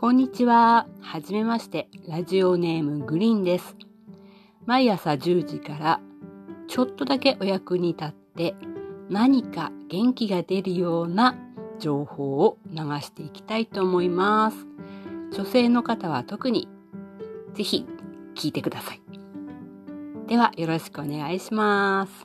こんにちは。はじめまして。ラジオネームグリーンです。毎朝10時からちょっとだけお役に立って何か元気が出るような情報を流していきたいと思います。女性の方は特にぜひ聞いてください。ではよろしくお願いします。